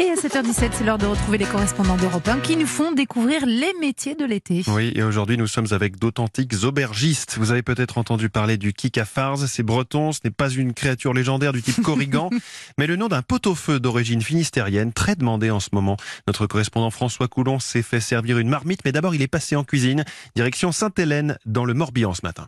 Et à 7h17, c'est l'heure de retrouver les correspondants d'Europe 1 qui nous font découvrir les métiers de l'été. Oui, et aujourd'hui nous sommes avec d'authentiques aubergistes. Vous avez peut-être entendu parler du kikafars, c'est breton, ce n'est pas une créature légendaire du type corrigan, mais le nom d'un pot-au-feu d'origine finistérienne, très demandé en ce moment. Notre correspondant François Coulon s'est fait servir une marmite, mais d'abord il est passé en cuisine, direction Sainte-Hélène, dans le Morbihan ce matin.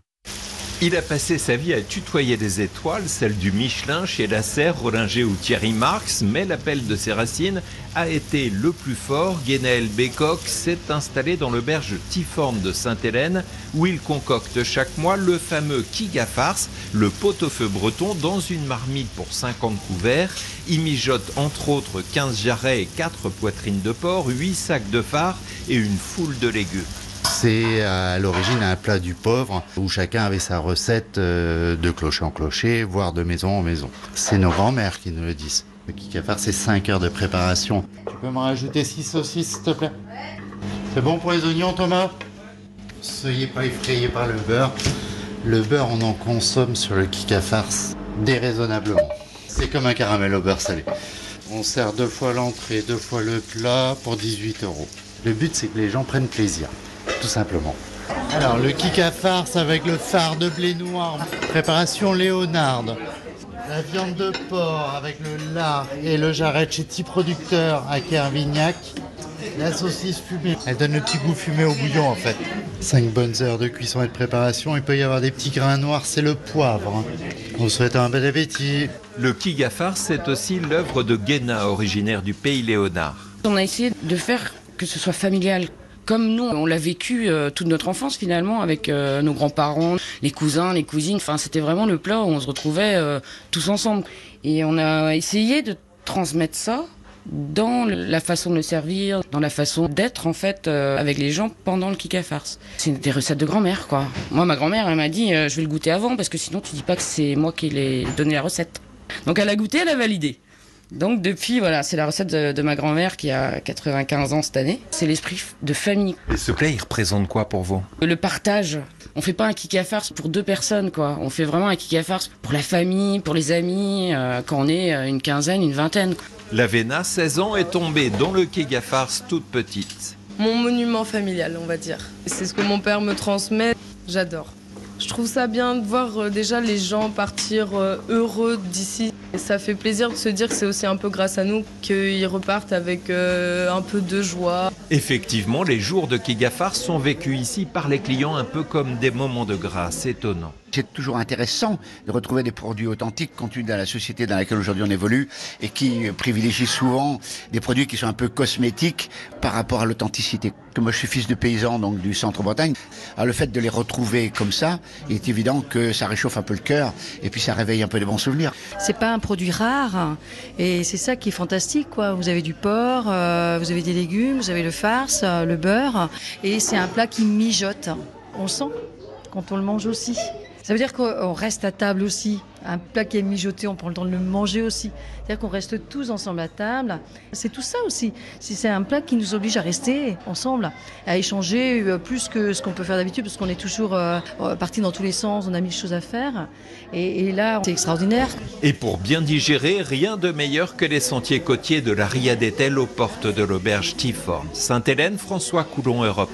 Il a passé sa vie à tutoyer des étoiles, celles du Michelin chez Lasserre, Rollinger ou Thierry Marx, mais l'appel de ses racines a été le plus fort. Guénaël Bécoq s'est installé dans l'auberge Tiforme de Sainte-Hélène, où il concocte chaque mois le fameux Kigafars, le pot-au-feu breton, dans une marmite pour 50 couverts. Il mijote entre autres 15 jarrets et 4 poitrines de porc, 8 sacs de phare et une foule de légumes. C'est à l'origine un plat du pauvre où chacun avait sa recette euh, de clocher en clocher, voire de maison en maison. C'est nos grands-mères qui nous le disent. Le kikafar, c'est 5 heures de préparation. Tu peux me rajouter 6 saucisses, s'il te plaît? C'est bon pour les oignons, Thomas? Soyez pas effrayés par le beurre. Le beurre, on en consomme sur le kikafar déraisonnablement. C'est comme un caramel au beurre salé. On sert deux fois l'entrée, deux fois le plat pour 18 euros. Le but, c'est que les gens prennent plaisir tout simplement. Alors, le kika farce avec le phare de blé noir, préparation léonarde. La viande de porc avec le lard et le jarret chez Petit Producteur à Kervignac. La saucisse fumée, elle donne le petit goût fumé au bouillon en fait. Cinq bonnes heures de cuisson et de préparation. Il peut y avoir des petits grains noirs, c'est le poivre. On vous souhaite un bon appétit. Le kigafar, c'est aussi l'œuvre de Guéna, originaire du pays Léonard. On a essayé de faire que ce soit familial, comme nous, on l'a vécu euh, toute notre enfance finalement avec euh, nos grands-parents, les cousins, les cousines. Enfin, c'était vraiment le plat où on se retrouvait euh, tous ensemble. Et on a essayé de transmettre ça dans la façon de le servir, dans la façon d'être en fait avec les gens pendant le kika farce. C'est des recettes de grand-mère quoi. Moi ma grand-mère elle m'a dit je vais le goûter avant parce que sinon tu dis pas que c'est moi qui l'ai donné la recette. Donc elle a goûté, elle a validé. Donc depuis, voilà, c'est la recette de, ma grand-mère qui a 95 ans cette année. C'est l'esprit de famille. Et ce plat, il représente quoi pour vous? Le partage. On fait pas un kiki farce pour deux personnes, quoi. On fait vraiment un kiki farce pour la famille, pour les amis, euh, quand on est euh, une quinzaine, une vingtaine. La Vena, 16 ans, est tombée dans le kiki farce toute petite. Mon monument familial, on va dire. C'est ce que mon père me transmet. J'adore. Je trouve ça bien de voir euh, déjà les gens partir heureux d'ici. Ça fait plaisir de se dire que c'est aussi un peu grâce à nous qu'ils repartent avec euh, un peu de joie. Effectivement, les jours de Kigafar sont vécus ici par les clients un peu comme des moments de grâce étonnants. C'est toujours intéressant de retrouver des produits authentiques compte tenu de la société dans laquelle aujourd'hui on évolue et qui privilégie souvent des produits qui sont un peu cosmétiques par rapport à l'authenticité. Moi je suis fils de paysan donc du centre-Bretagne. Alors le fait de les retrouver comme ça, il est évident que ça réchauffe un peu le cœur et puis ça réveille un peu des bons souvenirs. C'est pas un produit rare et c'est ça qui est fantastique quoi. Vous avez du porc, euh, vous avez des légumes, vous avez le farce, euh, le beurre et c'est un plat qui mijote. On sent quand on le mange aussi. Ça veut dire qu'on reste à table aussi. Un plat qui est mijoté, on prend le temps de le manger aussi. C'est-à-dire qu'on reste tous ensemble à table. C'est tout ça aussi. C'est un plat qui nous oblige à rester ensemble, à échanger euh, plus que ce qu'on peut faire d'habitude, parce qu'on est toujours euh, euh, parti dans tous les sens, on a mille choses à faire. Et, là, c'est extraordinaire. Et pour bien digérer, rien de meilleur que les sentiers côtiers de la Riadetelle aux portes de l'auberge Tiforn. Sainte-Hélène, François Coulon, Europe